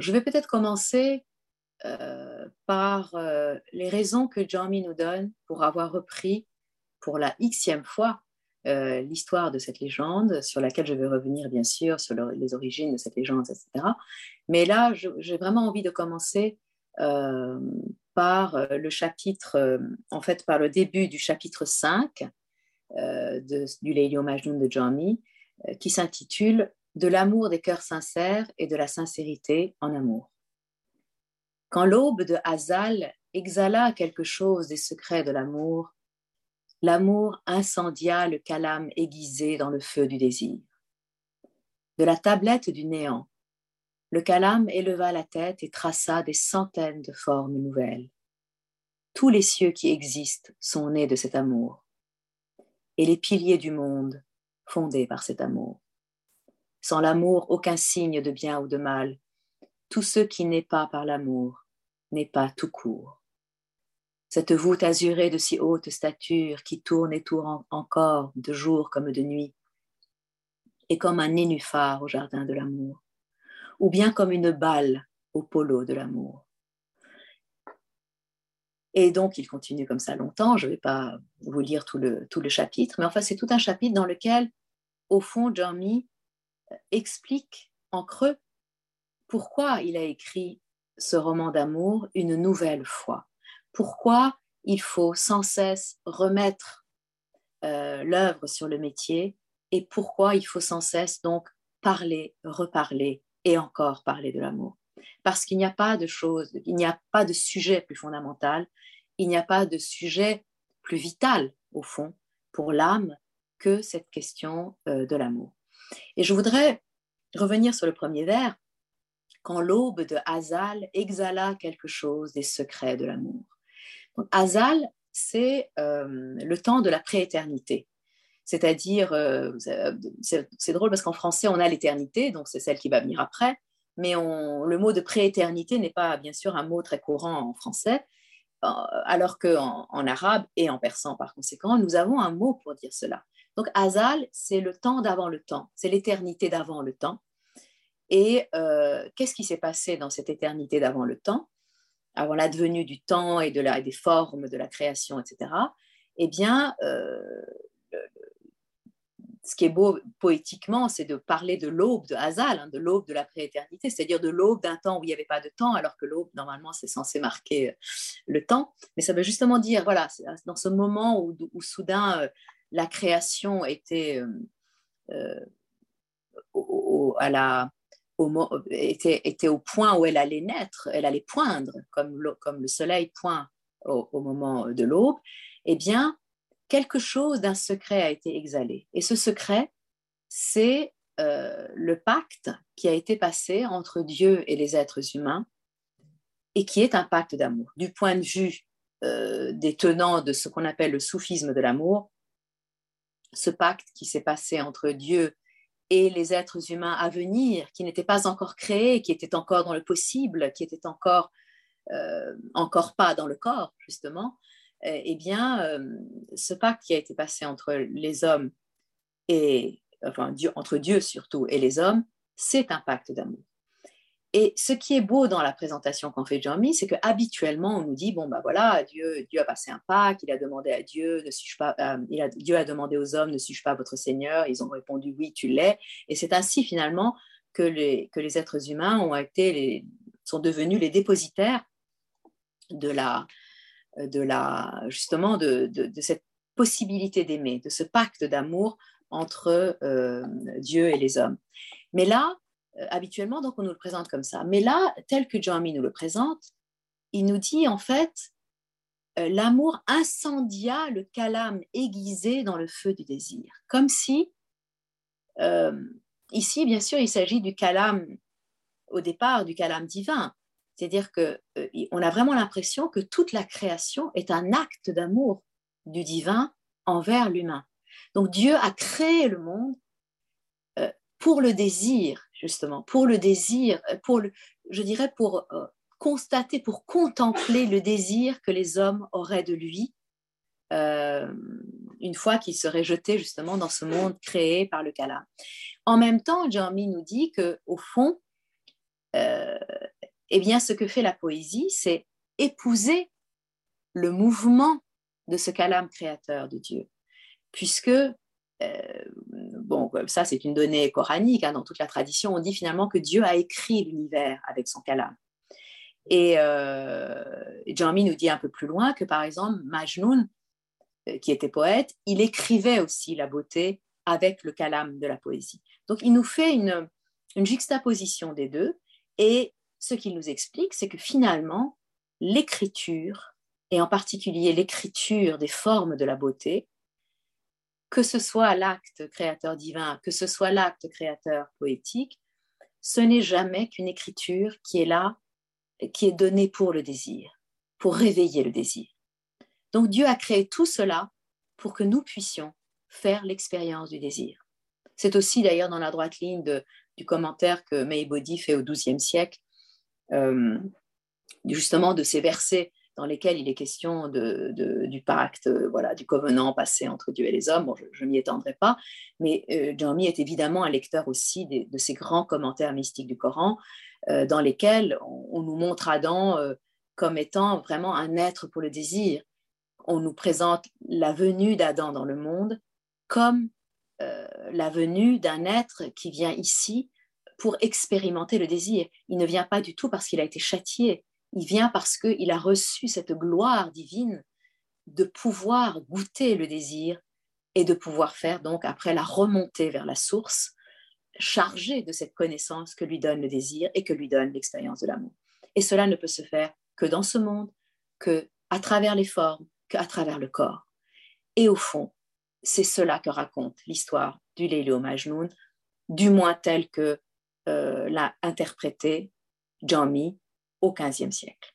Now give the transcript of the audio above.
je vais peut-être commencer par les raisons que Jamie nous donne pour avoir repris pour la xème fois l'histoire de cette légende, sur laquelle je vais revenir bien sûr, sur les origines de cette légende, etc. Mais là, j'ai vraiment envie de commencer par euh, le chapitre, euh, en fait, par le début du chapitre 5 euh, de, du Leilio Majnun de Jami, qui s'intitule De l'amour des cœurs sincères et de la sincérité en amour. Quand l'aube de Hazal exhala quelque chose des secrets de l'amour, l'amour incendia le calame aiguisé dans le feu du désir. De la tablette du néant, le calame éleva la tête et traça des centaines de formes nouvelles. Tous les cieux qui existent sont nés de cet amour, et les piliers du monde fondés par cet amour. Sans l'amour, aucun signe de bien ou de mal. Tout ce qui n'est pas par l'amour n'est pas tout court. Cette voûte azurée de si haute stature qui tourne et tourne encore de jour comme de nuit, est comme un nénuphar au jardin de l'amour ou bien comme une balle au polo de l'amour. Et donc, il continue comme ça longtemps. Je ne vais pas vous lire tout le, tout le chapitre, mais enfin, c'est tout un chapitre dans lequel, au fond, Jeremy explique en creux pourquoi il a écrit ce roman d'amour une nouvelle fois. Pourquoi il faut sans cesse remettre euh, l'œuvre sur le métier et pourquoi il faut sans cesse donc parler, reparler, et encore parler de l'amour. Parce qu'il n'y a pas de chose, il n'y a pas de sujet plus fondamental, il n'y a pas de sujet plus vital, au fond, pour l'âme que cette question euh, de l'amour. Et je voudrais revenir sur le premier vers, quand l'aube de Hazal exhala quelque chose des secrets de l'amour. Hazal, c'est euh, le temps de la prééternité. C'est-à-dire, euh, c'est drôle parce qu'en français, on a l'éternité, donc c'est celle qui va venir après, mais le mot de prééternité n'est pas, bien sûr, un mot très courant en français, euh, alors qu'en en arabe et en persan, par conséquent, nous avons un mot pour dire cela. Donc, Azal, c'est le temps d'avant le temps, c'est l'éternité d'avant le temps. Et euh, qu'est-ce qui s'est passé dans cette éternité d'avant le temps, avant l'advenue du temps et des formes de la création, etc. Eh bien, ce qui est beau poétiquement, c'est de parler de l'aube de Hazal, hein, de l'aube de la prééternité, c'est-à-dire de l'aube d'un temps où il n'y avait pas de temps, alors que l'aube, normalement, c'est censé marquer euh, le temps. Mais ça veut justement dire, voilà, dans ce moment où, soudain euh, la création était, euh, au, à la, était, était, au point où elle allait naître, elle allait poindre, comme le, comme le soleil pointe au, moment de l'aube, eh bien, quelque chose d'un secret a été exhalé. Et ce secret, c'est euh, le pacte qui a été passé entre Dieu et les êtres humains et qui est un pacte d'amour. Du point de vue euh, des tenants de ce qu'on appelle le soufisme de l'amour, ce pacte qui s'est passé entre Dieu et les êtres humains à venir, qui n'étaient pas encore créés, qui étaient encore dans le possible, qui étaient encore, euh, encore pas dans le corps, justement, euh, eh bien, euh, ce pacte qui a été passé entre les hommes et, enfin, entre Dieu surtout et les hommes, c'est un pacte d'amour. Et ce qui est beau dans la présentation qu'en fait Jeremy, c'est qu'habituellement, on nous dit, bon, ben voilà, Dieu, Dieu a passé un pacte, il a demandé à Dieu, ne suis-je pas, euh, il a, Dieu a demandé aux hommes, ne suis-je pas votre Seigneur? Ils ont répondu, oui, tu l'es. Et c'est ainsi, finalement, que les, que les êtres humains ont été les, sont devenus les dépositaires de la, de la, justement de, cette possibilité d'aimer, de ce pacte d'amour entre euh, Dieu et les hommes. Mais là, euh, habituellement, donc on nous le présente comme ça. Mais là, tel que Jeremy nous le présente, il nous dit en fait, euh, l'amour incendia le calame aiguisé dans le feu du désir, comme si, ici, bien sûr, il s'agit du calame au départ, du calame divin, c'est-à-dire qu'on euh, a vraiment l'impression que toute la création est un acte d'amour du divin envers l'humain. Donc Dieu a créé le monde euh, pour le désir, justement, pour le désir, euh, pour le, je dirais pour constater, pour contempler le désir que les hommes auraient de lui une fois qu'ils seraient jetés justement dans ce monde créé par le Kala. En même temps, Jeremy nous dit que au fond, euh, eh bien, ce que fait la poésie, c'est épouser le mouvement de ce calame créateur de Dieu. Puisque, euh, bon, ça c'est une donnée coranique, hein, dans toute la tradition, on dit finalement que Dieu a écrit l'univers avec son calame. Et euh, nous dit un peu plus loin que, par exemple, Majnun, euh, qui était poète, il écrivait aussi la beauté avec le calame de la poésie. Donc, il nous fait une, une juxtaposition des deux. Et ce qu'il nous explique, c'est que finalement, l'écriture et en particulier l'écriture des formes de la beauté, que ce soit l'acte créateur divin, que ce soit l'acte créateur poétique, ce n'est jamais qu'une écriture qui est là, qui est donnée pour le désir, pour réveiller le désir. Donc Dieu a créé tout cela pour que nous puissions faire l'expérience du désir. C'est aussi d'ailleurs dans la droite ligne du commentaire que May Bodhi fait au XIIe siècle, euh, justement de ces versets dans lesquels il est question du pacte, euh, voilà, du covenant passé entre Dieu et les hommes. Bon, je ne m'y étendrai pas, mais euh, est évidemment un lecteur aussi de, ces grands commentaires mystiques du Coran, euh, dans lesquels on, nous montre Adam euh, comme étant vraiment un être pour le désir. On nous présente la venue d'Adam dans le monde comme la venue d'un être qui vient ici pour expérimenter le désir. Il ne vient pas du tout parce qu'il a été châtié, il vient parce qu'il a reçu cette gloire divine de pouvoir goûter le désir et de pouvoir faire donc après la remontée vers la source, chargé de cette connaissance que lui donne le désir et que lui donne l'expérience de l'amour. Et cela ne peut se faire que dans ce monde, que à travers les formes, qu'à travers le corps. Et au fond, c'est cela que raconte l'histoire du Lélo Majnoun, du moins tel que euh, l'a interprété Jami au XVe siècle.